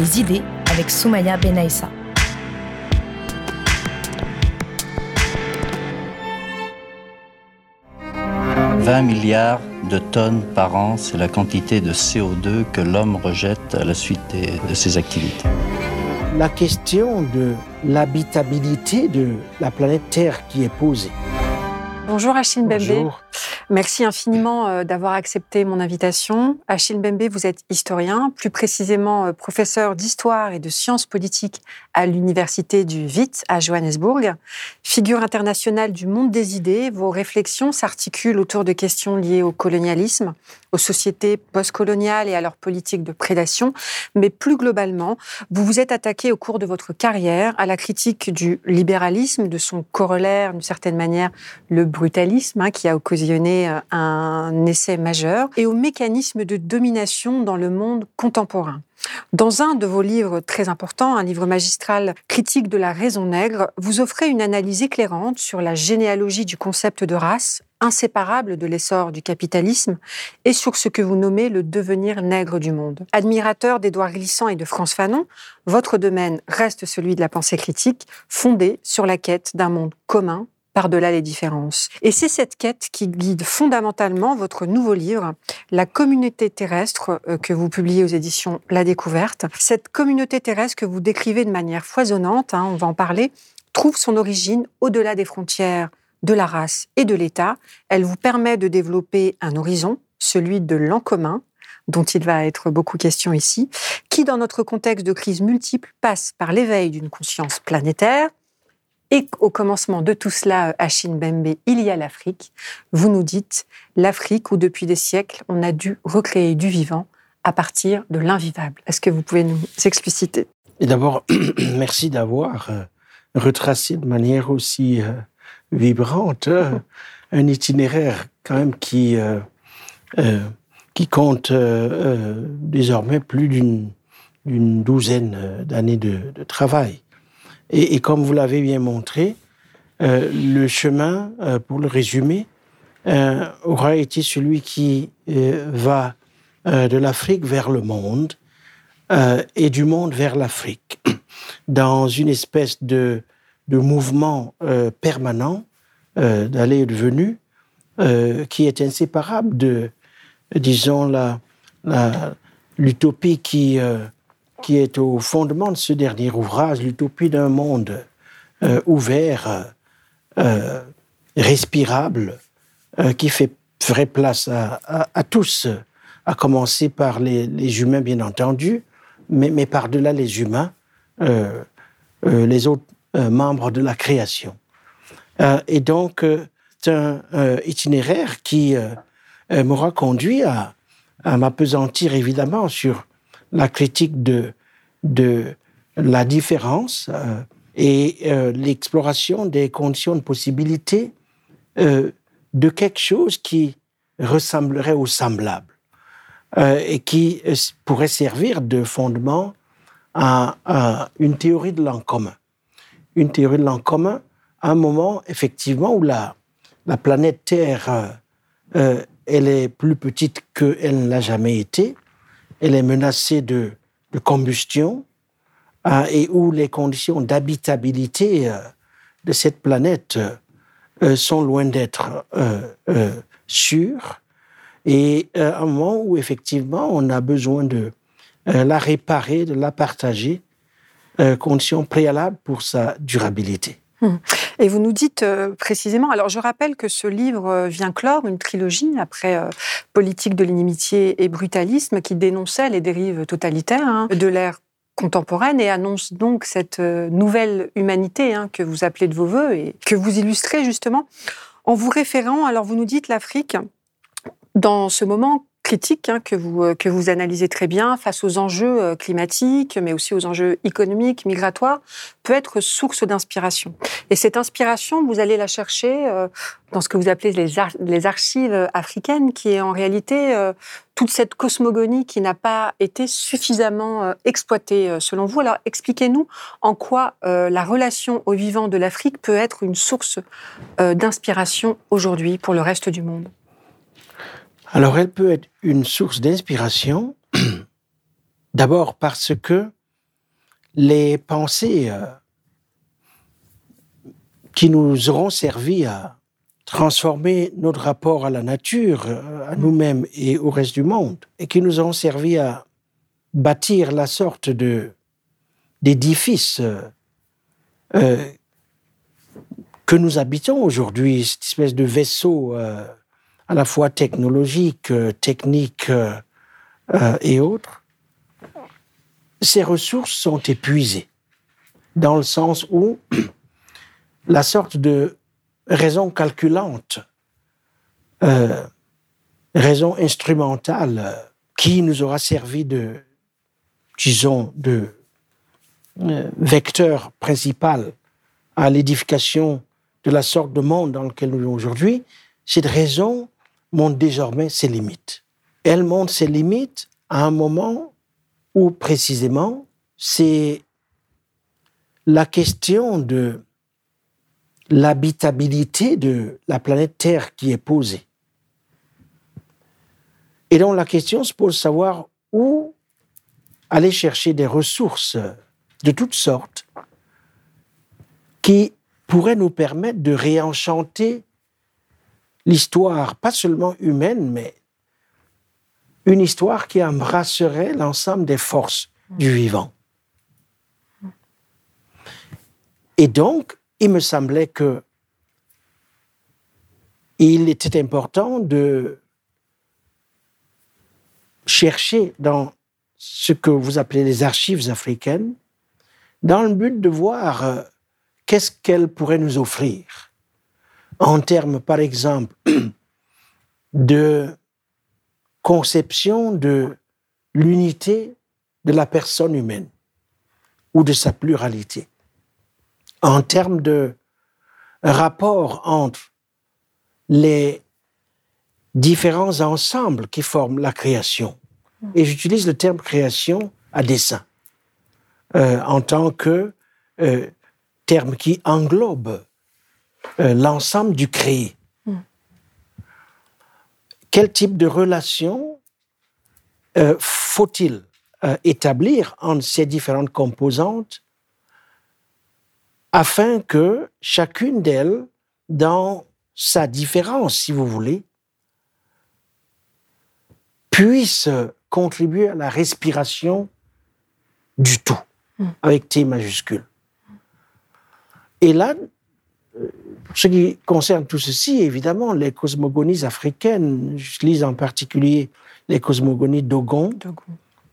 les idées avec Soumaya Benaïssa. « 20 milliards de tonnes par an, c'est la quantité de CO2 que l'homme rejette à la suite de ses activités. La question de l'habitabilité de la planète Terre qui est posée. Bonjour Achille Bembe. Bonjour. Merci infiniment euh, d'avoir accepté mon invitation. Achille Bembe, vous êtes historien, plus précisément euh, professeur d'histoire et de sciences politiques à l'université du Wit à Johannesburg. Figure internationale du monde des idées, vos réflexions s'articulent autour de questions liées au colonialisme, aux sociétés postcoloniales et à leur politique de prédation, mais plus globalement, vous vous êtes attaqué au cours de votre carrière à la critique du libéralisme, de son corollaire, d'une certaine manière, le brutalisme, hein, qui a occasionné euh, un essai majeur, et au mécanisme de domination dans le monde contemporain. Dans un de vos livres très importants, un livre magistral critique de la raison nègre, vous offrez une analyse éclairante sur la généalogie du concept de race, inséparable de l'essor du capitalisme, et sur ce que vous nommez le devenir nègre du monde. Admirateur d'Édouard Glissant et de France Fanon, votre domaine reste celui de la pensée critique, fondée sur la quête d'un monde commun par-delà les différences. Et c'est cette quête qui guide fondamentalement votre nouveau livre, La communauté terrestre, euh, que vous publiez aux éditions La Découverte. Cette communauté terrestre que vous décrivez de manière foisonnante, hein, on va en parler, trouve son origine au-delà des frontières de la race et de l'État. Elle vous permet de développer un horizon, celui de l'en commun, dont il va être beaucoup question ici, qui, dans notre contexte de crise multiple, passe par l'éveil d'une conscience planétaire, et au commencement de tout cela, Achille Bembe, il y a l'Afrique. Vous nous dites l'Afrique où depuis des siècles, on a dû recréer du vivant à partir de l'invivable. Est-ce que vous pouvez nous expliciter? Et d'abord, merci d'avoir euh, retracé de manière aussi euh, vibrante euh, un itinéraire quand même qui, qui compte désormais plus d'une douzaine d'années de, de travail. Et, et comme vous l'avez bien montré, euh, le chemin, euh, pour le résumer, euh, aura été celui qui euh, va euh, de l'Afrique vers le monde euh, et du monde vers l'Afrique, dans une espèce de, de mouvement permanent d'aller et de venue qui est inséparable de, disons, la, la, l'utopie qui qui est au fondement de ce dernier ouvrage, l'utopie d'un monde euh, ouvert, euh, respirable, euh, qui fait, ferait place à, tous, à commencer par les, humains, bien entendu, mais, par-delà les humains, les autres membres de la création. Et donc, c'est un itinéraire qui m'aura conduit à, à m'apesantir évidemment sur la critique de, de la différence euh, et euh, l'exploration des conditions de possibilité euh, de quelque chose qui ressemblerait au semblable et qui pourrait servir de fondement à, une théorie de l'en commun. Une théorie de l'en commun à un moment effectivement où la, la planète Terre elle est plus petite qu'elle ne l'a jamais été, elle est menacée de, combustion euh, et où les conditions d'habitabilité euh, de cette planète euh, sont loin d'être sûres et euh, un moment où effectivement on a besoin de la réparer, de la partager, euh, condition préalable pour sa durabilité. Et vous nous dites euh, précisément, alors je rappelle que ce livre euh, vient clore une trilogie après euh, Politique de l'inimitié et brutalisme qui dénonçait les dérives totalitaires hein, de l'ère contemporaine et annonce donc cette euh, nouvelle humanité hein, que vous appelez de vos voeux et que vous illustrez justement en vous référant, alors vous nous dites l'Afrique, dans ce moment critique hein, que, vous, euh, que vous analysez très bien face aux enjeux euh, climatiques, mais aussi aux enjeux économiques, migratoires, peut être source d'inspiration. Et cette inspiration, vous allez la chercher euh, dans ce que vous appelez les, les, archives africaines, qui est en réalité toute cette cosmogonie qui n'a pas été suffisamment exploitée selon vous. Alors expliquez-nous en quoi la relation au vivant de l'Afrique peut être une source d'inspiration aujourd'hui pour le reste du monde. Alors elle peut être une source d'inspiration, d'abord parce que les pensées euh, qui nous auront servi à transformer notre rapport à la nature, euh, à nous-mêmes et au reste du monde, et qui nous auront servi à bâtir la sorte de d'édifice euh, que nous habitons aujourd'hui, cette espèce de vaisseau à la fois technologiques, euh, techniques euh, euh, et autres, ces ressources sont épuisées, dans le sens où la sorte de raison calculante, raison instrumentale, qui nous aura servi de, disons, de vecteur principal à l'édification de la sorte de monde dans lequel nous vivons aujourd'hui, cette raison montre désormais ses limites. Elle montre ses limites à un moment où précisément c'est la question de l'habitabilité de la planète Terre qui est posée. Et donc la question se pose de savoir où aller chercher des ressources de toutes sortes qui pourraient nous permettre de réenchanter l'histoire, pas seulement humaine, mais une histoire qui embrasserait l'ensemble des forces du vivant. Et donc, il me semblait que il était important de chercher dans ce que vous appelez les archives africaines, dans le but de voir euh, qu'est-ce qu'elles pourraient nous offrir en termes, par exemple, de conception de l'unité de la personne humaine ou de sa pluralité, en termes de rapport entre les différents ensembles qui forment la création. Et j'utilise le terme création à dessein, euh, en tant que euh, terme qui englobe euh, l'ensemble du créé. Hmm. Quel type de relation euh, faut-il euh, établir entre ces différentes composantes afin que chacune d'elles, dans sa différence, si vous voulez, puisse contribuer à la respiration du tout, hmm. avec T majuscule. Et là, ce qui concerne tout ceci, évidemment, les cosmogonies africaines, je lis en particulier les cosmogonies Dogon,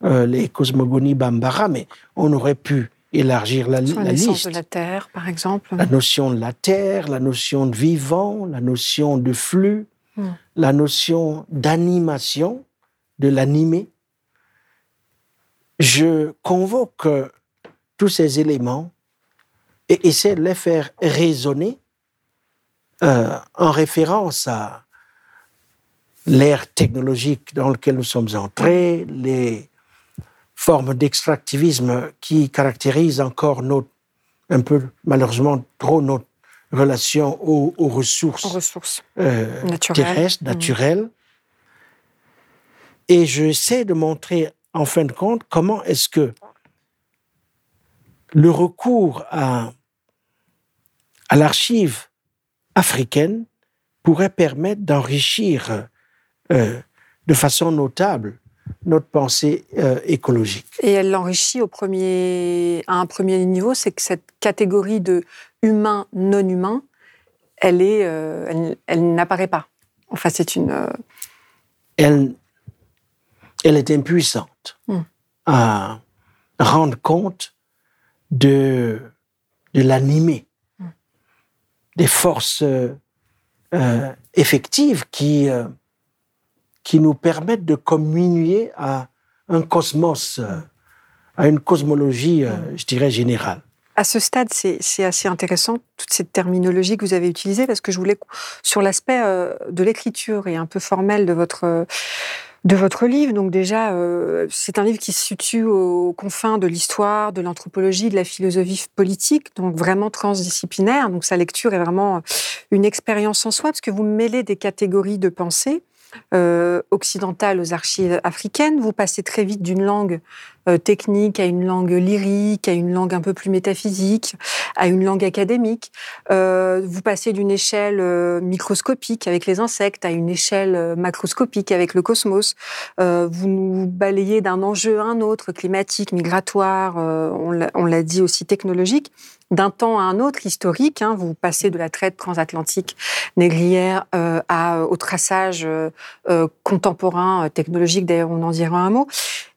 euh, les cosmogonies Bambara, mais on aurait pu élargir la, la, la liste. de la Terre, par exemple. La notion de la Terre, la notion de vivant, la notion de flux, hmm. la notion d'animation, de l'animer. Je convoque tous ces éléments et essaie de les faire résonner euh, en référence à l'ère technologique dans laquelle nous sommes entrés, les formes d'extractivisme qui caractérisent encore notre, un peu malheureusement trop notre relation aux, ressources, ressources. Euh, terrestres, mmh. naturelles. Et j'essaie de montrer, en fin de compte, comment est-ce que le recours à à l'archive africaine pourrait permettre d'enrichir euh, de façon notable notre pensée euh, écologique. Et elle l'enrichit au premier, à un premier niveau, c'est que cette catégorie de humain non humain, elle est, euh, elle, n'apparaît pas. Enfin, c'est une. Elle, elle est impuissante hmm. à rendre compte de de l'animer des forces euh, effectives qui, euh, qui nous permettent de communier à un cosmos, euh, à une cosmologie, euh, je dirais, générale. À ce stade, c'est assez intéressant, toute cette terminologie que vous avez utilisée, parce que je voulais, sur l'aspect euh, de l'écriture et un peu formel de votre, de votre livre. Donc déjà, c'est un livre qui se situe aux confins de l'histoire, de l'anthropologie, de la philosophie politique, donc vraiment transdisciplinaire. Donc sa lecture est vraiment une expérience en soi, parce que vous mêlez des catégories de pensée euh, occidentale aux archives africaines. Vous passez très vite d'une langue euh, technique à une langue lyrique, à une langue un peu plus métaphysique, à une langue académique. Euh, vous passez d'une échelle microscopique avec les insectes à une échelle macroscopique avec le cosmos. vous nous balayez d'un enjeu à un autre, climatique, migratoire, on l'a dit aussi technologique d'un temps à un autre historique. Hein, vous passez de la traite transatlantique négrière euh, à, au traçage euh, euh, contemporain, technologique, d'ailleurs on en dira un mot.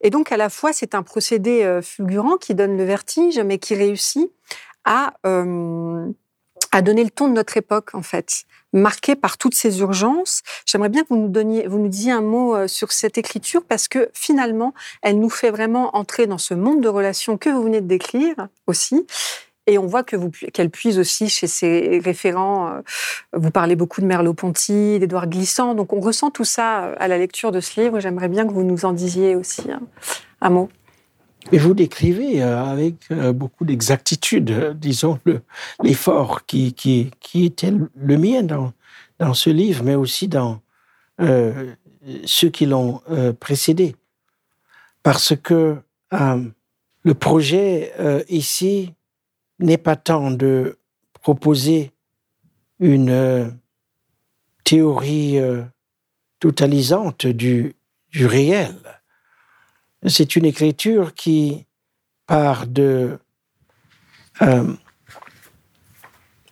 Et donc à la fois c'est un procédé fulgurant qui donne le vertige, mais qui réussit à, à donner le ton de notre époque en fait marqué par toutes ces urgences. J'aimerais bien que vous nous donniez, vous nous disiez un mot sur cette écriture parce que finalement, elle nous fait vraiment entrer dans ce monde de relations que vous venez de décrire aussi et on voit que vous, qu'elle puise aussi chez ses référents. Euh, vous parlez beaucoup de Merleau-Ponty, d'Édouard Glissant. Donc on ressent tout ça euh, à la lecture de ce livre. J'aimerais bien que vous nous en disiez aussi un, mot. Et vous décrivez euh, avec beaucoup d'exactitude, disons, l'effort qui, qui, qui, était le mien dans, dans ce livre, mais aussi dans ceux qui l'ont précédé. Parce que le projet ici n'est pas tant de proposer une euh, théorie euh, totalisante du, du réel. C'est une écriture qui part de, euh,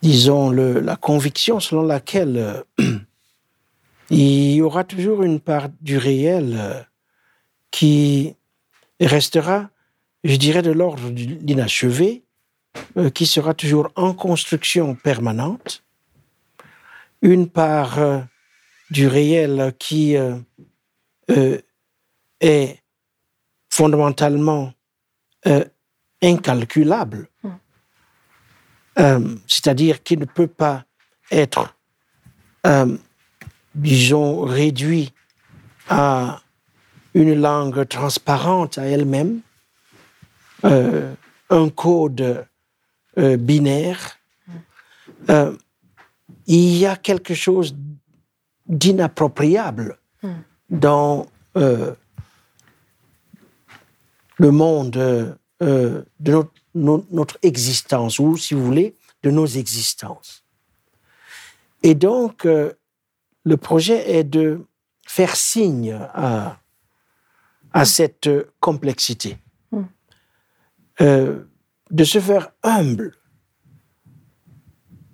disons, le, la conviction selon laquelle il y aura toujours une part du réel qui restera, je dirais, de l'ordre de l'inachevé, euh, qui sera toujours en construction permanente, une part euh, du réel qui euh, est fondamentalement incalculable, c'est-à-dire qui ne peut pas être, disons, réduit à une langue transparente à elle-même, un code euh, binaire, euh, il y a quelque chose d'inappropriable hmm. dans euh, le monde de notre, notre, existence, ou si vous voulez, de nos existences. Et donc, le projet est de faire signe à, à cette complexité. Hmm de se faire humble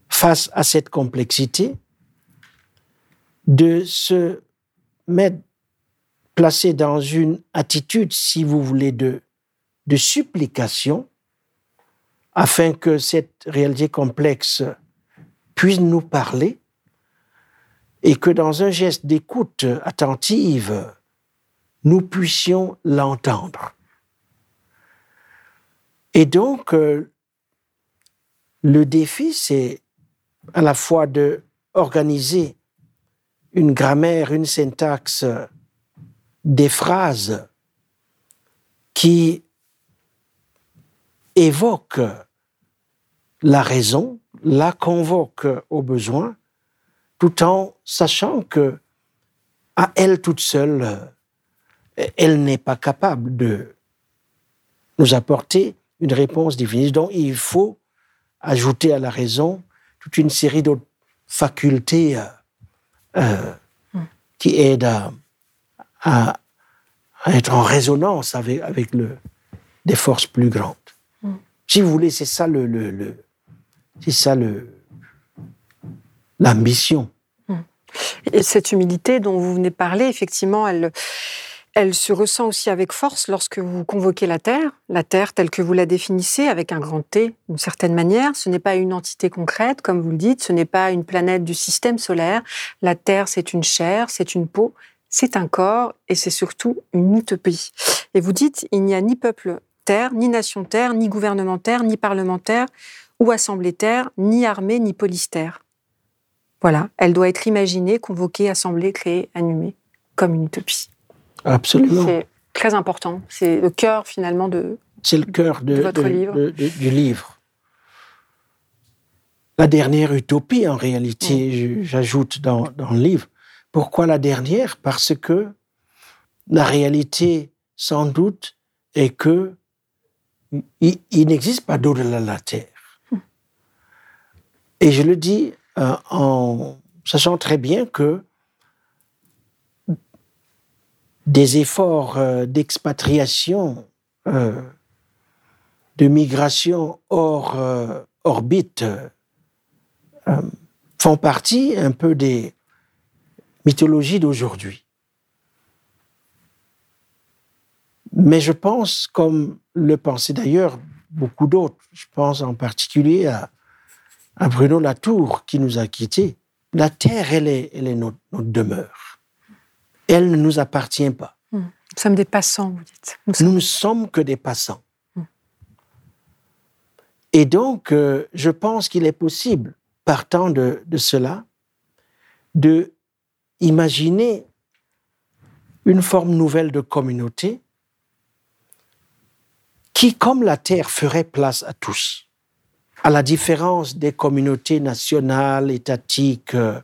face à cette complexité, de se mettre placé dans une attitude, si vous voulez, de, supplication, afin que cette réalité complexe puisse nous parler et que dans un geste d'écoute attentive, nous puissions l'entendre. Et donc, euh, le défi, c'est à la fois de organiser une grammaire, une syntaxe, des phrases qui évoquent la raison, la convoquent au besoin, tout en sachant que à elle toute seule, elle n'est pas capable de nous apporter une réponse divine. Donc il faut ajouter à la raison toute une série d'autres facultés euh, euh, hmm. qui aident à, être en résonance avec, avec le, des forces plus grandes. Hmm. Si vous voulez, c'est ça le, le, c'est ça le l'ambition. Hmm. Et cette humilité dont vous venez de parler, effectivement, elle, elle se ressent aussi avec force lorsque vous convoquez la Terre, la Terre telle que vous la définissez, avec un grand T, d'une certaine manière. Ce n'est pas une entité concrète, comme vous le dites, ce n'est pas une planète du système solaire. La Terre, c'est une chair, c'est une peau, c'est un corps et c'est surtout une utopie. Et vous dites, il n'y a ni peuple terre, ni nation terre, ni gouvernement terre, ni parlementaire ou assemblée terre, ni armée, ni police terre. Voilà, elle doit être imaginée, convoquée, assemblée, créée, animée, comme une utopie. Absolument. C'est très important. C'est le cœur finalement de. C'est le cœur de, de votre de- livre. de- du livre. La dernière utopie, en réalité, je- j'ajoute dans, dans le livre. Pourquoi la dernière? Parce que la réalité, sans doute, est que il, n'existe pas d'au-delà de la Terre. Et je le dis euh, en sachant très bien que des efforts euh, d'expatriation, euh, de migration hors orbite, font partie un peu des mythologies d'aujourd'hui. Mais je pense, comme le pensaient d'ailleurs beaucoup d'autres, je pense en particulier à, à Bruno Latour qui nous a quittés, la Terre, elle est, elle est notre, notre demeure. Elle ne nous appartient pas. Nous sommes des passants, vous dites. Nous sommes- Nous ne sommes que des passants. Mm. Et donc, euh, je pense qu'il est possible, partant de, de cela, de imaginer une forme nouvelle de communauté qui, comme la Terre, ferait place à tous. À la différence des communautés nationales, étatiques, euh,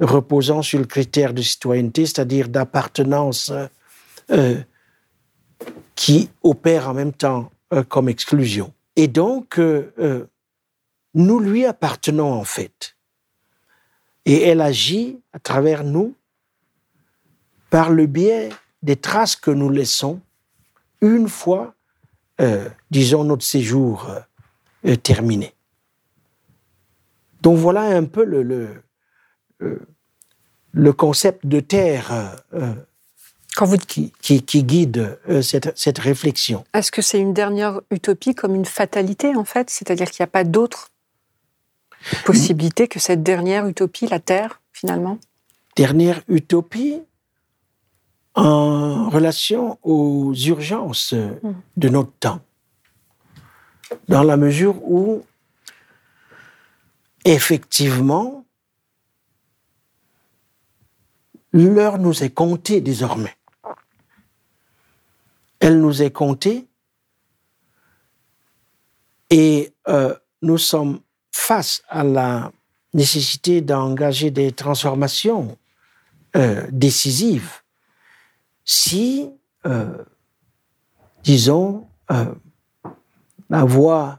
reposant sur le critère de citoyenneté, c'est-à-dire d'appartenance euh, qui opère en même temps euh, comme exclusion. Et donc, nous lui appartenons en fait. Et elle agit à travers nous par le biais des traces que nous laissons une fois, euh, disons, notre séjour euh, euh, terminé. Donc voilà un peu le, le, euh, le concept de terre Quand vous dites, qui, qui, qui guide cette, cette réflexion. est-ce que c'est une dernière utopie comme une fatalité en fait? C'est-à-dire qu'il n'y a pas d'autre possibilité que cette dernière utopie, la Terre, finalement? Dernière utopie en relation aux urgences euh, Mm. de notre temps. Dans la mesure où, effectivement, l'heure nous est comptée désormais. Elle nous est comptée et euh, nous sommes face à la nécessité d'engager des transformations euh, décisives si, euh, disons, euh, la voie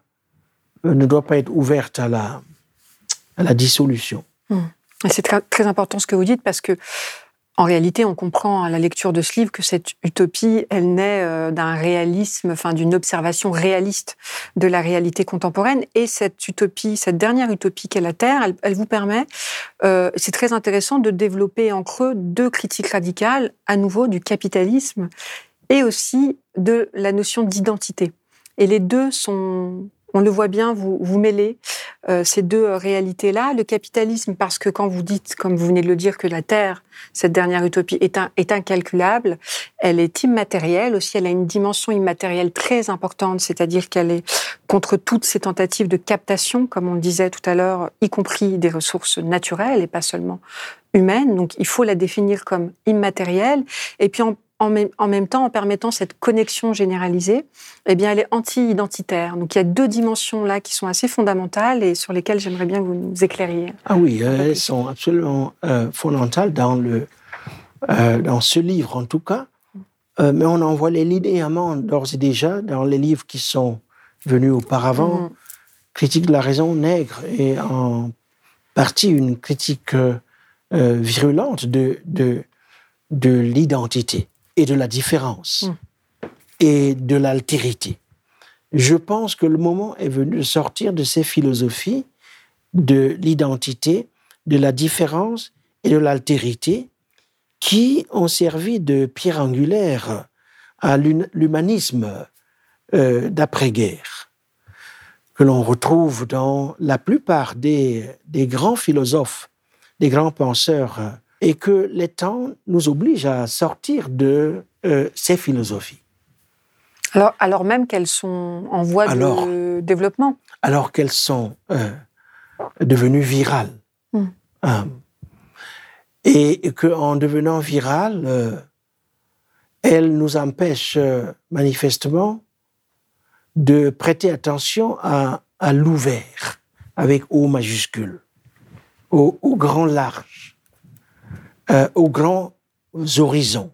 ne doit pas être ouverte à la, dissolution. Et C'est très important ce que vous dites parce que, en réalité, on comprend à la lecture de ce livre que cette utopie, elle naît euh, d'un réalisme, enfin d'une observation réaliste de la réalité contemporaine. Et cette utopie, cette dernière utopie qu'est la Terre, elle, vous permet, euh, c'est très intéressant de développer en creux deux critiques radicales, à nouveau du capitalisme et aussi de la notion d'identité. Et les deux sont, on le voit bien, vous, vous mêlez euh, ces deux euh, réalités-là. Le capitalisme, parce que quand vous dites, comme vous venez de le dire, que la Terre, cette dernière utopie, est, est incalculable, elle est immatérielle aussi, elle a une dimension immatérielle très importante, c'est-à-dire qu'elle est contre toutes ces tentatives de captation, comme on le disait tout à l'heure, y compris des ressources naturelles et pas seulement humaines. Donc il faut la définir comme immatérielle. Et puis en, en même, en même temps, en permettant cette connexion généralisée, eh bien, elle est anti-identitaire. Donc, il y a deux dimensions là qui sont assez fondamentales et sur lesquelles j'aimerais bien que vous nous éclairiez. Ah oui, euh, elles sont absolument euh, fondamentales dans, le, euh, dans ce livre en tout cas, Euh, mais on en voit les linéaments d'ores et déjà dans les livres qui sont venus auparavant. Mhm. Critique de la raison nègre et en partie une critique virulente de, de, de l'identité et de la différence Mm. et de l'altérité. Je pense que le moment est venu de sortir de ces philosophies de l'identité, de la différence et de l'altérité qui ont servi de pierre angulaire à l'hum- l'humanisme euh, d'après-guerre, que l'on retrouve dans la plupart des, des grands philosophes, des grands penseurs et que les temps nous obligent à sortir de euh, ces philosophies. Alors, alors même qu'elles sont en voie de développement. Alors qu'elles sont euh, devenues virales. Euh, et qu'en devenant virales, elles nous empêchent manifestement de prêter attention à, à l'ouvert, avec O majuscule, au, au grand large, euh, aux grands horizons.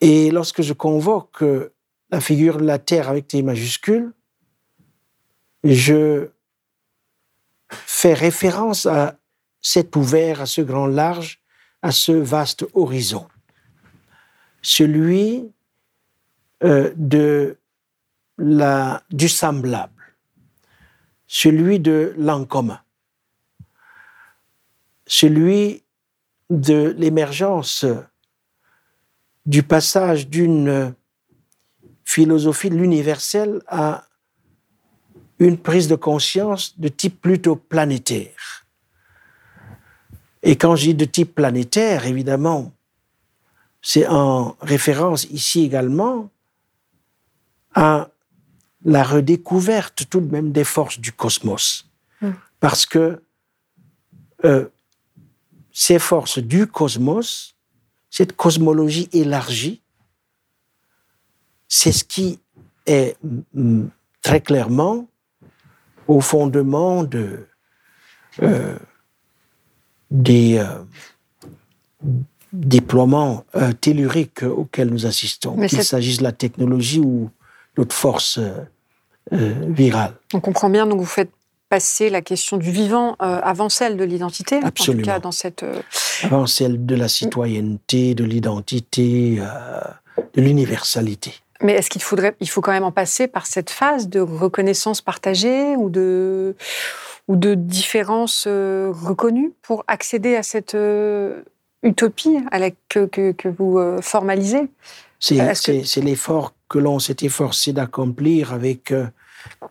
Et lorsque je convoque la figure de la Terre avec T majuscule, je fais référence à cet ouvert, à ce grand large, à ce vaste horizon. Celui euh, de la, du semblable, celui de l'en commun, celui de l'émergence du passage d'une philosophie de l'universel à une prise de conscience de type plutôt planétaire. Et quand je dis de type planétaire, évidemment, c'est en référence ici également à la redécouverte tout de même des forces du cosmos. Hmm. Parce que euh, ces forces du cosmos, cette cosmologie élargie, c'est ce qui est très clairement au fondement de, euh, des euh, déploiements telluriques auxquels nous assistons, qu'il s'agisse de la technologie ou notre force euh, euh, virale. On comprend bien, donc vous faites passer la question du vivant euh, avant celle de l'identité, en tout cas dans cette... Avant celle de la citoyenneté, de l'identité, de l'universalité. Mais est-ce qu'il faudrait, il faut quand même en passer par cette phase de reconnaissance partagée ou de, ou de différence reconnue pour accéder à cette utopie à la, que, que, que vous formalisez? C'est l'effort que l'on s'est efforcé d'accomplir avec euh,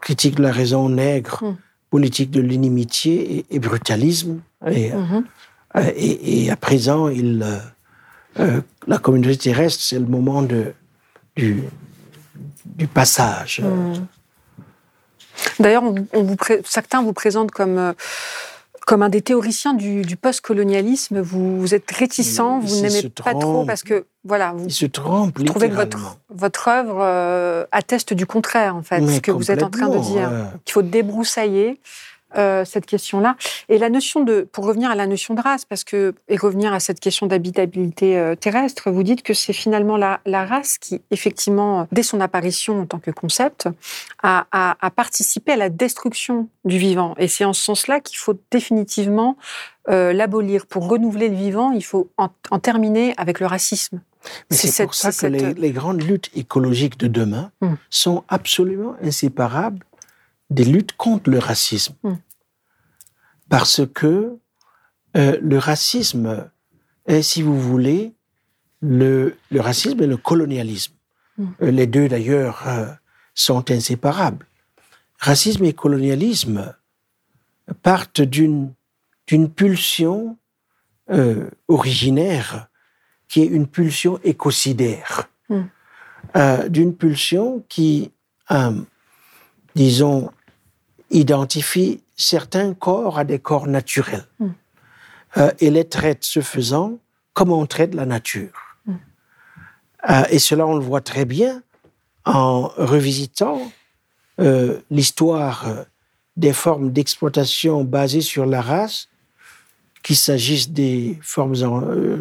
critique de la raison nègre, hmm. Politique de l'inimitié et, brutalisme. Et, euh, mhm. euh, et, à présent, il, la communauté terrestre, c'est le moment de, du, du passage. Hmm. D'ailleurs, certains vous présentent comme comme un des théoriciens du, du post-colonialisme, vous, êtes réticent, vous n'aimez pas trop parce que voilà, vous, se trompe, trouvez que votre, votre œuvre euh, atteste du contraire en fait, ce que vous êtes en train de dire, qu'il faut débroussailler euh, cette question-là. Et la notion de, pour revenir à la notion de race, parce que et revenir à cette question d'habitabilité euh, terrestre, vous dites que c'est finalement la, la, race qui, effectivement, dès son apparition en tant que concept, a, a, a participé à la destruction du vivant. Et c'est en ce sens-là qu'il faut définitivement euh, l'abolir. Pour renouveler le vivant, il faut en, en terminer avec le racisme. C'est pour ça que les, les, grandes luttes écologiques de demain hum. sont absolument inséparables des luttes contre le racisme. Hmm. Parce que euh, le racisme est, si vous voulez, le, le racisme et le colonialisme. Hmm. Euh, les deux, d'ailleurs, euh, sont inséparables. Racisme et colonialisme partent d'une d'une pulsion originaire qui est une pulsion écocidaire, hmm. d'une pulsion qui, disons, identifie certains corps à des corps naturels mm. euh, et les traite ce faisant comme on traite la nature. Mm. Euh, et cela, on le voit très bien en revisitant euh, l'histoire des formes d'exploitation basées sur la race, qu'il s'agisse des formes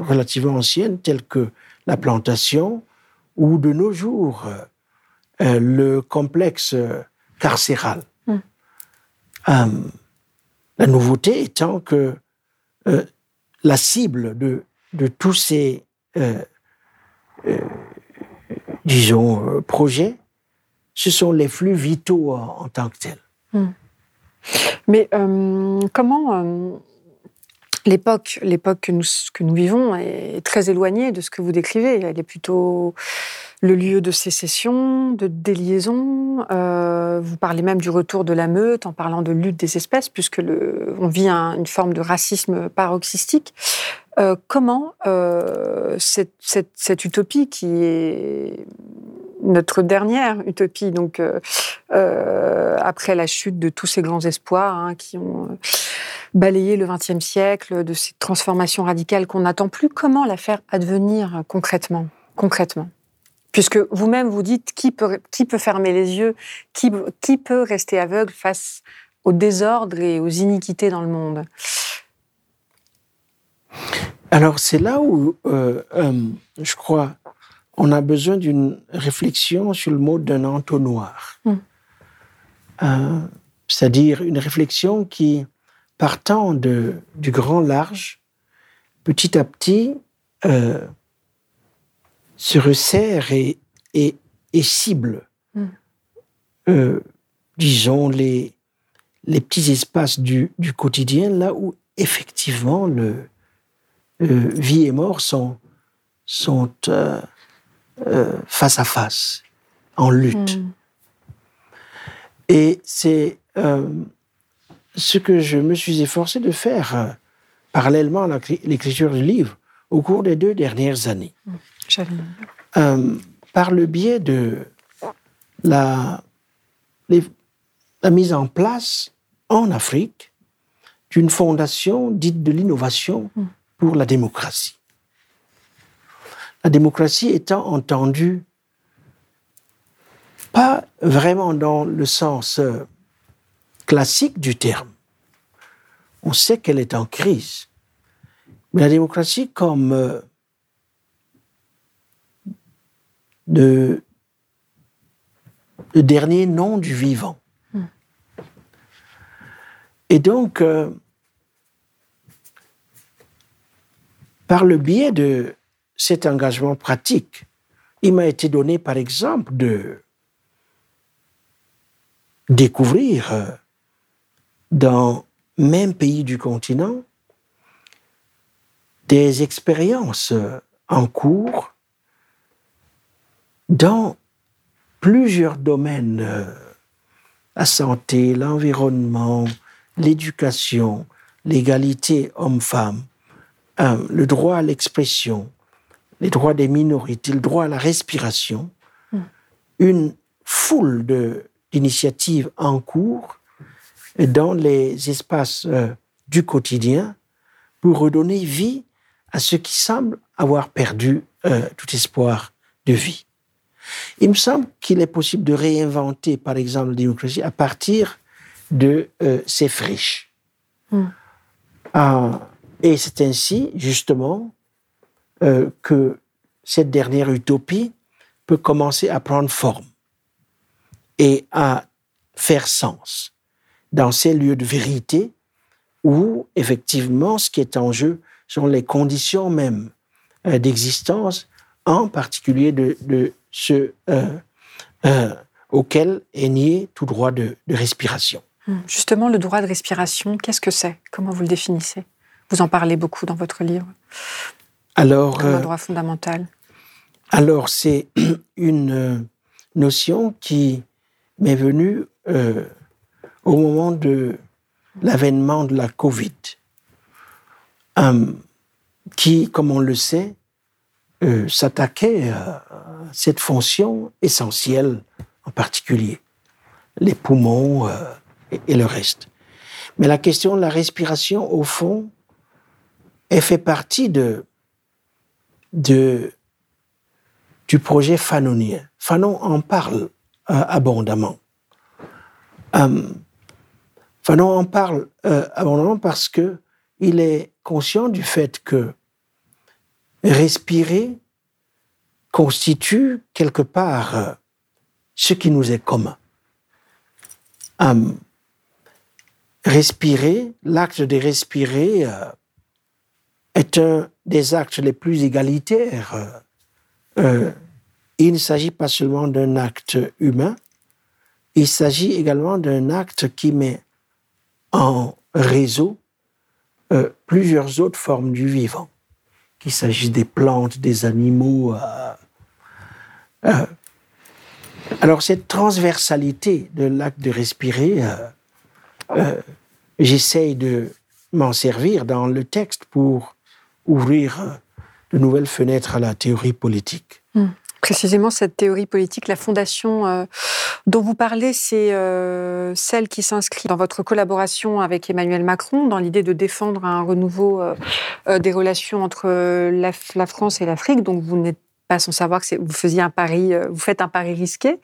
relativement anciennes telles que la plantation ou de nos jours le complexe carcéral. Euh, la nouveauté étant que euh, la cible de, de tous ces, euh, disons, projets, ce sont les flux vitaux en, tant que tels. Hmm. Mais comment l'époque, l'époque que nous, que nous vivons est très éloignée de ce que vous décrivez. Elle est plutôt le lieu de sécession, de déliaison. Euh, vous parlez même du retour de la meute en parlant de lutte des espèces, puisque on vit une forme de racisme paroxystique. Euh, comment euh, cette, utopie qui est notre dernière utopie, donc après la chute de tous ces grands espoirs hein, qui ont balayé le XXe siècle, de ces transformations radicales qu'on n'attend plus, comment la faire advenir concrètement? Puisque vous-même vous dites qui peut, qui peut fermer les yeux, qui, qui peut rester aveugle face au désordre et aux iniquités dans le monde? Alors c'est là où euh, euh, je crois on a besoin d'une réflexion sur le mot d'un entonnoir. Hmm. Euh, c'est-à-dire une réflexion qui, partant de, du grand large, petit à petit, se resserre et, et, cible, mm. euh, disons, les, les petits espaces du, du, quotidien, là où effectivement le euh, vie et mort sont, sont euh, face à face, en lutte. Mm. Et c'est ce que je me suis efforcé de faire parallèlement à l'écriture du livre au cours des deux dernières années. Mm. Euh, par le biais de la, la mise en place en Afrique d'une fondation dite de l'innovation hmm. pour la démocratie. La démocratie étant entendue pas vraiment dans le sens euh, classique du terme. On sait qu'elle est en crise. Mais la démocratie comme euh, de, le dernier nom du vivant. Hmm. Et donc, euh, par le biais de cet engagement pratique, il m'a été donné, par exemple, de découvrir euh, dans même pays du continent des expériences euh, en cours dans plusieurs domaines, euh, la santé, l'environnement, l'éducation, l'égalité homme-femme, euh, le droit à l'expression, les droits des minorités, le droit à la respiration, hmm. une foule d'initiatives en cours dans les espaces euh, du quotidien pour redonner vie à ce qui semble avoir perdu tout espoir de vie. Il me semble qu'il est possible de réinventer, par exemple, la démocratie à partir de euh, ces friches. Hmm. Ah, et c'est ainsi, justement, euh, que cette dernière utopie peut commencer à prendre forme et à faire sens dans ces lieux de vérité où, effectivement, ce qui est en jeu sont les conditions mêmes euh, d'existence, en particulier de, de ce euh, euh, auquel est nié tout droit de, respiration. Hmm. Justement, le droit de respiration, qu'est-ce que c'est? Comment vous le définissez? Vous en parlez beaucoup dans votre livre. Alors, un euh, droit fondamental. Alors, c'est une notion qui m'est venue au moment de l'avènement de la Covid, qui, comme on le sait, euh, s'attaquait à cette fonction essentielle en particulier, les poumons euh, et, le reste. Mais la question de la respiration, au fond, elle fait partie de, de, du projet fanonien. Fanon en parle euh, abondamment. Fanon en parle abondamment parce que il est conscient du fait que respirer constitue quelque part ce qui nous est commun. respirer, l'acte de respirer euh, est un des actes les plus égalitaires. Euh, il ne s'agit pas seulement d'un acte humain, il s'agit également d'un acte qui met en réseau euh, plusieurs autres formes du vivant, qu'il s'agisse des plantes, des animaux. Euh, euh. alors cette transversalité de l'acte de respirer, j'essaye de m'en servir dans le texte pour ouvrir de nouvelles fenêtres à la théorie politique. Précisément, cette théorie politique, la fondation euh, dont vous parlez, c'est euh, celle qui s'inscrit dans votre collaboration avec Emmanuel Macron, dans l'idée de défendre un renouveau euh, des relations entre la, la France et l'Afrique. Donc, vous n'êtes pas sans savoir que vous faisiez un pari, euh, vous faites un pari risqué,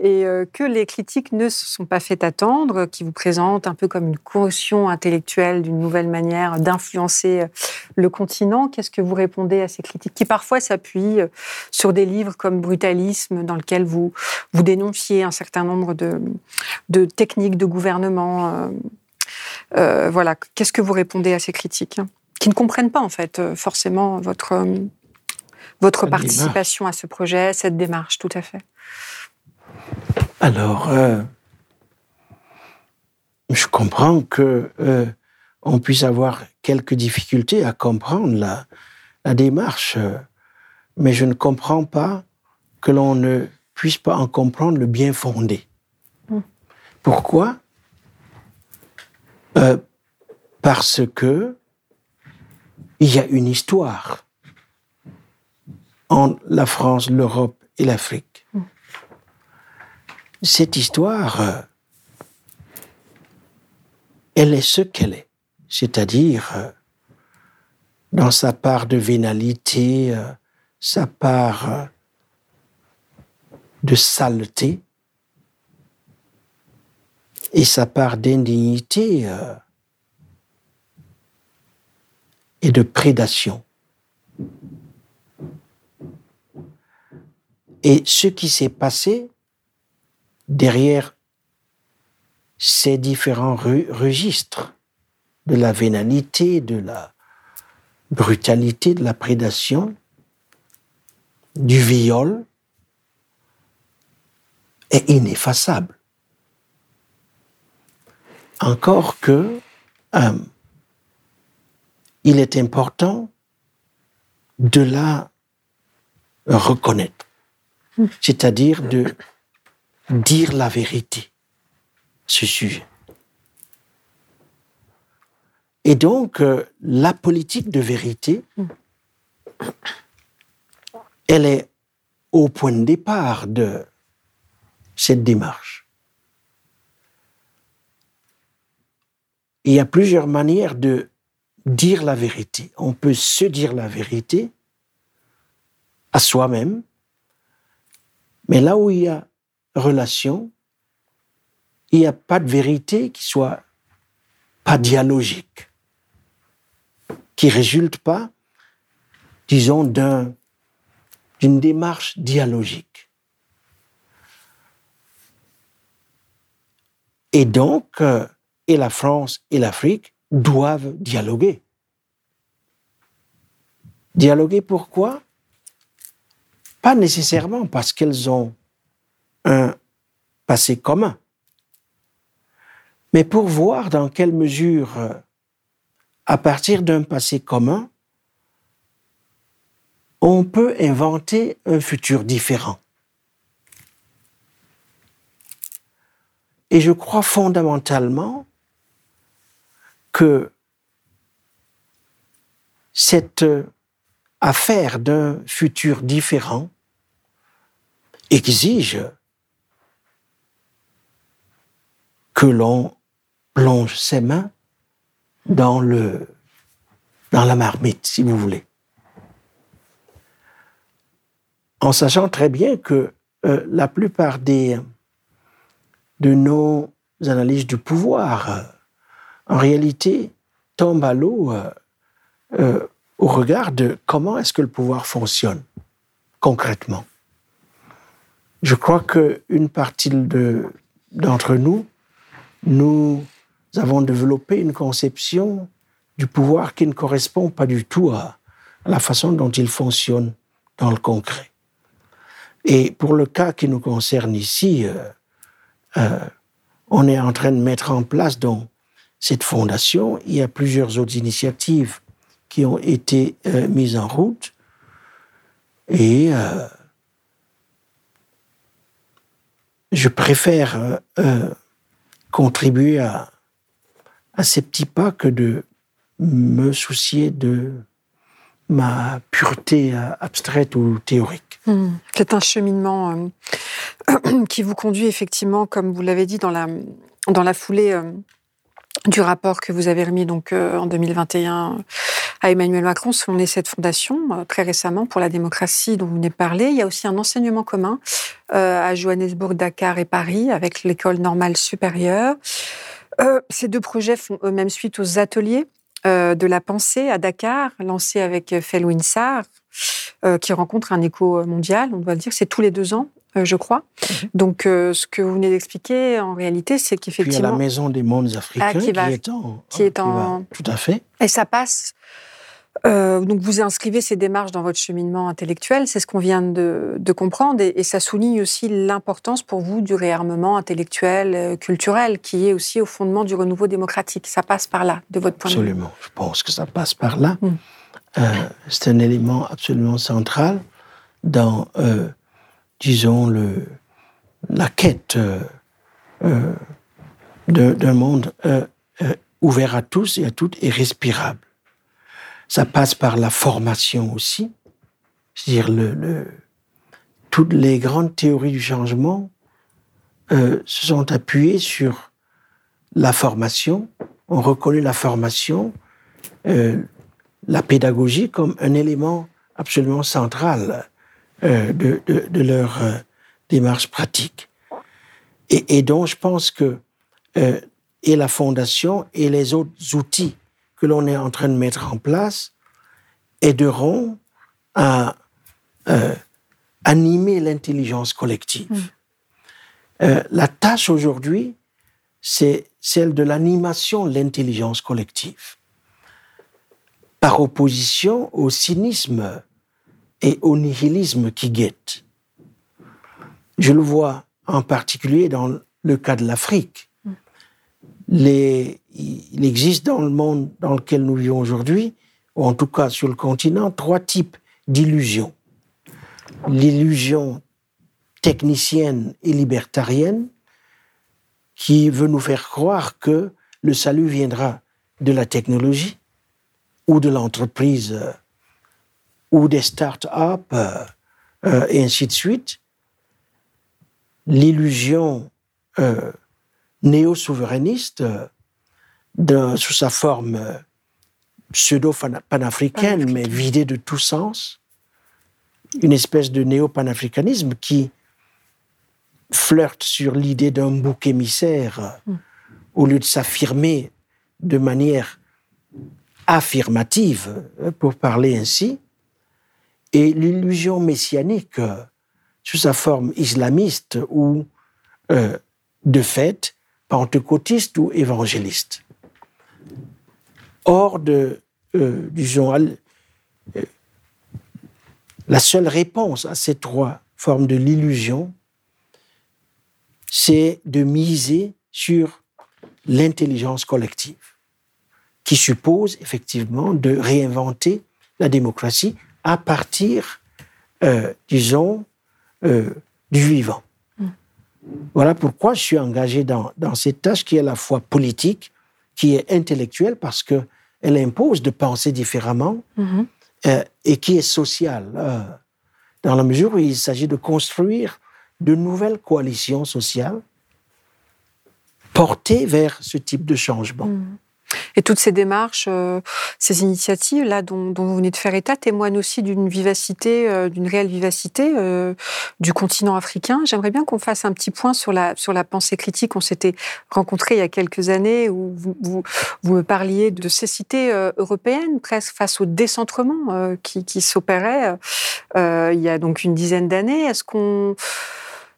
et euh, que les critiques ne se sont pas fait attendre, qui vous présentent un peu comme une caution intellectuelle d'une nouvelle manière d'influencer euh, le continent. Qu'est-ce que vous répondez à ces critiques qui parfois s'appuient sur des livres comme Brutalisme, dans lequel vous, vous dénonciez un certain nombre de, de techniques de gouvernement Voilà, qu'est-ce que vous répondez à ces critiques qui ne comprennent pas en fait forcément votre votre participation à ce projet, cette démarche, tout à fait. Alors, euh, je comprends que euh, on puisse avoir quelques difficultés à comprendre la, la démarche, euh, mais je ne comprends pas que l'on ne puisse pas en comprendre le bien fondé. Hmm. Pourquoi? Parce que il y a une histoire la France, l'Europe et l'Afrique. Cette histoire, euh, elle est ce qu'elle est, c'est-à-dire euh, dans sa part de vénalité, euh, sa part de saleté et sa part d'indignité et de prédation. Et ce qui s'est passé derrière ces différents registres de la vénalité, de la brutalité, de la prédation, du viol, est ineffaçable. Encore que euh, il est important de la reconnaître c'est-à-dire de dire la vérité, ce sujet. Et donc, euh, la politique de vérité, elle est au point de départ de cette démarche. Il y a plusieurs manières de dire la vérité. On peut se dire la vérité à soi-même, mais là où il y a relation, il n'y a pas de vérité qui soit pas dialogique, qui résulte pas, disons, d'un, d'une démarche dialogique. Et donc, euh, et la France et l'Afrique doivent dialoguer. Dialoguer pourquoi? Pas nécessairement parce qu'elles ont un passé commun, mais pour voir dans quelle mesure, euh, à partir d'un passé commun, on peut inventer un futur différent. Et je crois fondamentalement que cette affaire d'un futur différent exige que l'on plonge ses mains dans la marmite, si vous voulez. En sachant très bien que euh, la plupart de nos analyses du pouvoir, euh, en réalité, tombent à l'eau euh, au regard de comment est-ce que le pouvoir fonctionne concrètement. Je crois qu'une partie d'entre nous, nous avons développé une conception du pouvoir qui ne correspond pas du tout à, la façon dont il fonctionne dans le concret. Et pour le cas qui nous concerne ici, euh, euh, on est en train de mettre en place donc cette fondation, il y a plusieurs autres initiatives qui ont été euh, mises en route. Et euh, je préfère euh, contribuer à, ces petits pas que de me soucier de ma pureté abstraite ou théorique. Hmm. C'est un cheminement qui vous conduit effectivement, comme vous l'avez dit, dans la, dans la foulée du rapport que vous avez remis donc euh, en 2021 à Emmanuel Macron, on est cette fondation euh, très récemment pour la démocratie dont vous venez de parler. Il y a aussi un enseignement commun euh, à Johannesburg, Dakar et Paris avec l'école normale supérieure. ces deux projets font eux-mêmes suite aux ateliers de la pensée à Dakar, lancés avec Felwin Sarr, qui rencontre un écho mondial, on doit le dire, c'est tous les deux ans euh, je crois. Mhm. Donc, euh, ce que vous venez d'expliquer, en réalité, c'est qu'effectivement... Il y a la Maison des mondes africains ah, qui, est en... Qui est en... tout à fait. Et ça passe... Euh, donc, vous inscrivez ces démarches dans votre cheminement intellectuel, c'est ce qu'on vient de, comprendre, et, ça souligne aussi l'importance pour vous du réarmement intellectuel, culturel, qui est aussi au fondement du renouveau démocratique. Ça passe par là, de votre point de vue. Absolument, je pense que ça passe par là. Hmm. c'est un élément absolument central dans disons, le, la quête euh, euh, d'un monde euh, ouvert à tous et à toutes et respirable. Ça passe par la formation aussi, c'est-à-dire le, toutes les grandes théories du changement se sont appuyées sur la formation. On reconnaît la formation, la pédagogie comme un élément absolument central euh, de, de, leur euh, démarche pratique. Et, et, donc, je pense que euh, et la fondation et les autres outils que l'on est en train de mettre en place aideront à animer l'intelligence collective. Mm. la tâche aujourd'hui, c'est celle de l'animation de l'intelligence collective, par opposition au cynisme et au nihilisme qui guette. Je le vois en particulier dans le cas de l'Afrique. Il existe dans le monde dans lequel nous vivons aujourd'hui, ou en tout cas sur le continent, trois types d'illusions. L'illusion technicienne et libertarienne, qui veut nous faire croire que le salut viendra de la technologie ou de l'entreprise ou des start-up euh, euh, et ainsi de suite, l'illusion euh, néo-souverainiste sous sa forme pseudo-panafricaine, mais vidée de tout sens, une espèce de néo-panafricanisme qui flirte sur l'idée d'un bouc émissaire hmm. au lieu de s'affirmer de manière affirmative, pour parler ainsi, et l'illusion messianique euh, sous sa forme islamiste ou, euh, de fait, pentecôtiste ou évangéliste. Hors de, euh, disons, la seule réponse à ces trois formes de l'illusion, c'est de miser sur l'intelligence collective, qui suppose effectivement de réinventer la démocratie à partir, euh, disons, euh, du vivant. Mm. Voilà pourquoi je suis engagé dans, dans, cette tâche qui est à la fois politique, qui est intellectuelle, parce qu'elle impose de penser différemment, mm-hmm. euh, et qui est sociale, dans la mesure où il s'agit de construire de nouvelles coalitions sociales portées vers ce type de changement. Mm. Et toutes ces démarches, euh, ces initiatives là dont, vous venez de faire état témoignent aussi d'une vivacité, euh, d'une réelle vivacité euh, du continent africain. J'aimerais bien qu'on fasse un petit point sur la sur la pensée critique. On s'était rencontrés il y a quelques années où vous, vous, vous me parliez de ces cités européennes presque face au décentrement qui, qui s'opérait il y a donc une dizaine d'années. Est-ce qu'on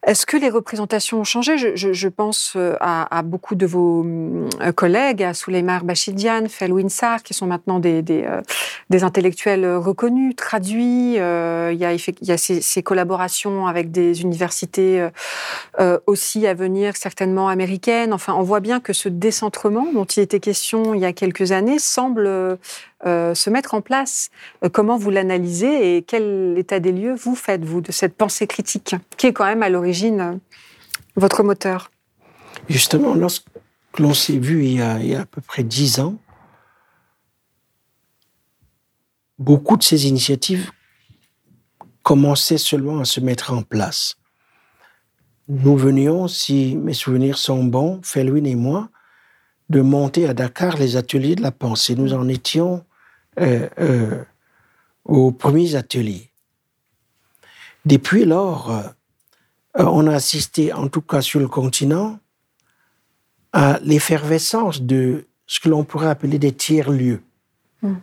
Est-ce que les représentations ont changé? Je, pense euh, à, beaucoup de vos euh, collègues, à Souleymar Bachidian, Felwin Sarr, qui sont maintenant des, des, euh, intellectuels reconnus, traduits. il y a, il y a ces, collaborations avec des universités aussi à venir, certainement américaines. Enfin, on voit bien que ce décentrement dont il était question il y a quelques années semble se mettre en place. comment vous l'analysez et quel état des lieux vous faites-vous de cette pensée critique qui est quand même à l'origine euh, votre moteur? Justement, lorsque l'on s'est vu il y, a, à peu près dix ans, beaucoup de ces initiatives commençaient seulement à se mettre en place. Nous venions, si mes souvenirs sont bons, Felwin et moi, de monter à Dakar les ateliers de la pensée. Nous en étions euh, euh, aux premiers ateliers. Depuis lors, euh, on a assisté, en tout cas sur le continent, à l'effervescence de ce que l'on pourrait appeler des tiers-lieux. Hmm.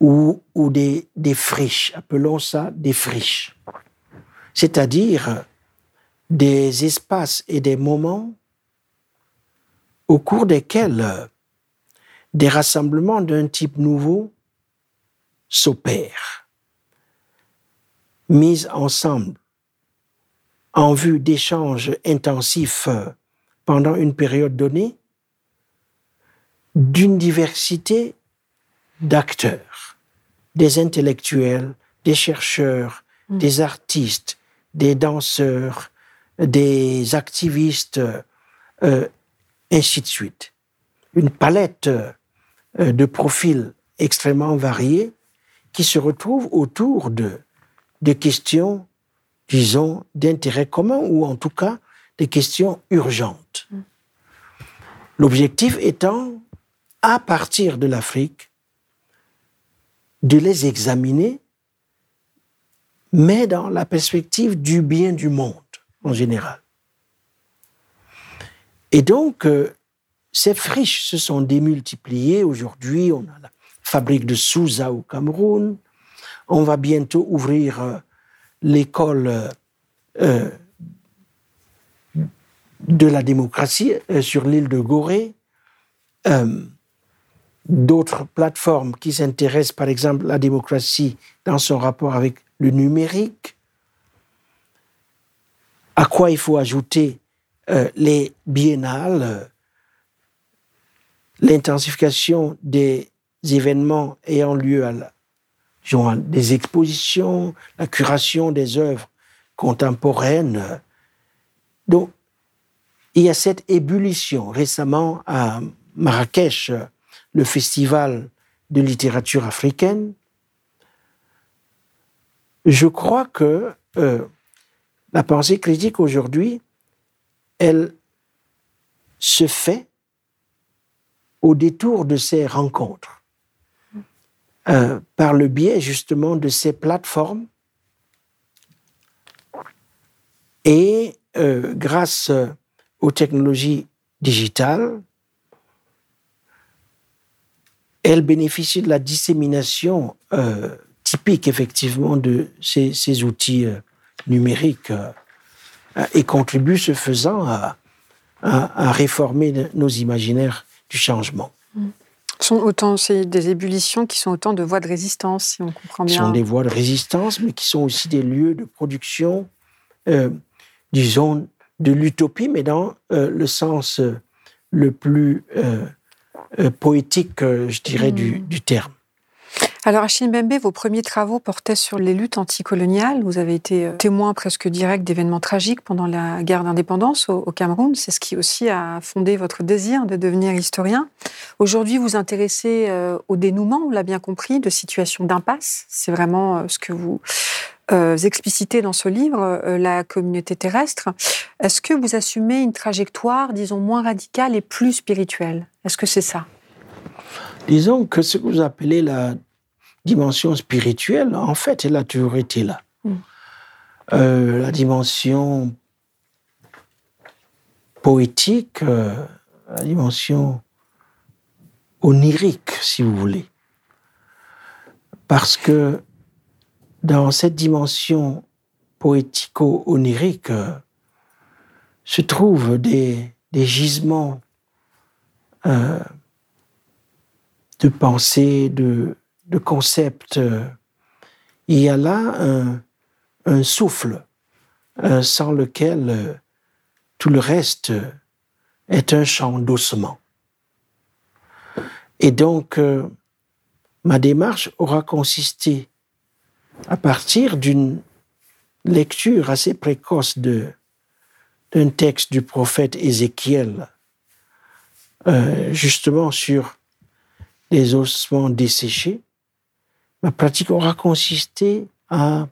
Ou, des, des friches, appelons ça des friches. C'est-à-dire des espaces et des moments au cours desquels des rassemblements d'un type nouveau s'opèrent, mis ensemble en vue d'échanges intensifs pendant une période donnée d'une diversité d'acteurs, des intellectuels, des chercheurs, mm. des artistes, des danseurs, des activistes, euh, ainsi de suite. Une palette de profils extrêmement variés qui se retrouvent autour de, de questions disons, d'intérêt commun ou en tout cas des questions urgentes. Mm. L'objectif étant, à partir de l'Afrique, de les examiner, mais dans la perspective du bien du monde en général. Et donc, euh, ces friches se sont démultipliées. Aujourd'hui, on a la fabrique de Souza au Cameroun. On va bientôt ouvrir euh, l'école euh, de la démocratie euh, sur l'île de Gorée, d'autres plateformes qui s'intéressent par exemple à la démocratie dans son rapport avec le numérique, à quoi il faut ajouter les biennales, l'intensification des événements ayant lieu à la, des expositions, la curation des œuvres contemporaines. Donc, il y a cette ébullition. Récemment, à Marrakech, le festival de littérature africaine, je crois que euh, la pensée critique aujourd'hui, elle se fait au détour de ces rencontres. Euh, par le biais justement de ces plateformes et euh, grâce aux technologies digitales, elles bénéficient de la dissémination euh, typique effectivement de ces, outils numériques et contribuent ce faisant à, réformer nos imaginaires du changement. Mm sont autant c'est des ébullitions qui sont autant de voies de résistance, si on comprend bien. Qui sont des voies de résistance, mais qui sont aussi des lieux de production, euh, disons, de l'utopie, mais dans euh, le sens euh, le plus poétique, je dirais, du, du, terme. Alors, Achille Mbembe, vos premiers travaux portaient sur les luttes anticoloniales. Vous avez été euh, témoin presque direct d'événements tragiques pendant la guerre d'indépendance au, Cameroun. C'est ce qui aussi a fondé votre désir de devenir historien. Aujourd'hui, vous intéressez euh, au dénouement, on l'a bien compris, de situations d'impasse. C'est vraiment euh, ce que vous explicitez dans ce livre, La communauté terrestre. Est-ce que vous assumez une trajectoire, disons, moins radicale et plus spirituelle? Est-ce que c'est ça? Disons que ce que vous appelez la dimension spirituelle, en fait, elle a toujours été là. Mm. Euh, la dimension poétique, euh, la dimension onirique, si vous voulez. Parce que dans cette dimension poético-onirique se trouvent des, des gisements euh, de pensée, de, de concepts. Il y a là un, souffle euh, sans lequel euh, tout le reste est un chant d'ossement. Et donc, ma démarche aura consisté, à partir d'une lecture assez précoce d'un texte du prophète Ézéchiel, euh, justement sur les ossements desséchés, ma pratique aura consisté à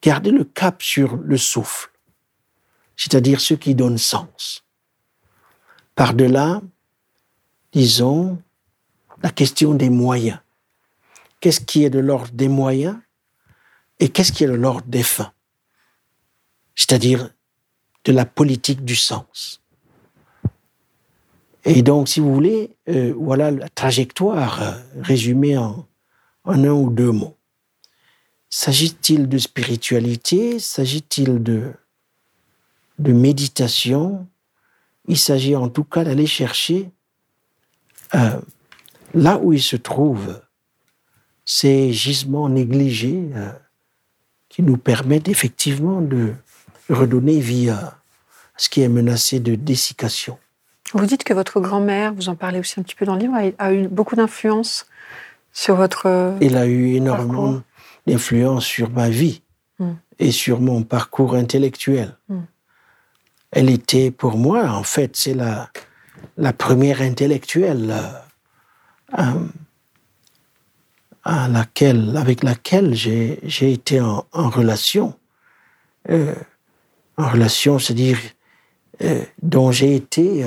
garder le cap sur le souffle, c'est-à-dire ce qui donne sens. Par-delà, disons, la question des moyens. Qu'est-ce qui est de l'ordre des moyens et qu'est-ce qui est de l'ordre des fins? C'est-à-dire de la politique du sens. Et donc, si vous voulez, euh, voilà la trajectoire euh, résumée en, en, un ou deux mots. S'agit-il de spiritualité? S'agit-il de, de méditation? Il s'agit en tout cas d'aller chercher euh, là où il se trouve ces gisements négligés euh, qui nous permettent effectivement de redonner vie à ce qui est menacé de dessiccation. Vous dites que votre grand-mère, vous en parlez aussi un petit peu dans le livre, a eu beaucoup d'influence sur votre. Elle a eu énormément d'influence sur ma vie mm. et sur mon parcours intellectuel. Mm. Elle était pour moi, en fait, c'est la, la première intellectuelle euh, à laquelle, avec laquelle j'ai été en, en relation. Euh, en relation, c'est-à-dire euh, dont j'ai été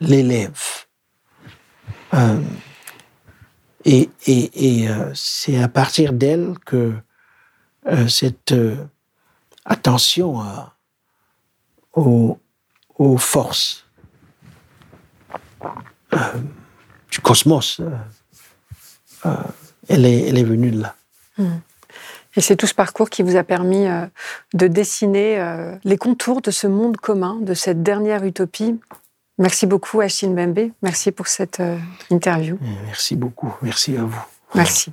l'élève. Euh, et, euh, c'est à partir d'elle que cette attention à, aux, forces du cosmos, elle, est, elle est venue de là. Et c'est tout ce parcours qui vous a permis euh, de dessiner euh, les contours de ce monde commun, de cette dernière utopie. Merci beaucoup, Achille Mbembe. Merci pour cette euh, interview. Merci beaucoup. Merci à vous. Merci.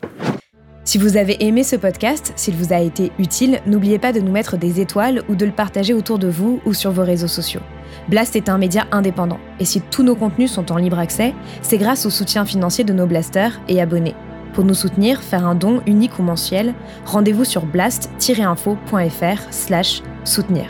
Si vous avez aimé ce podcast, s'il vous a été utile, n'oubliez pas de nous mettre des étoiles ou de le partager autour de vous ou sur vos réseaux sociaux. Blast est un média indépendant, et si tous nos contenus sont en libre accès, c'est grâce au soutien financier de nos blasters et abonnés. Pour nous soutenir, faire un don unique ou mensuel, rendez-vous sur blast-info.fr slash soutenir.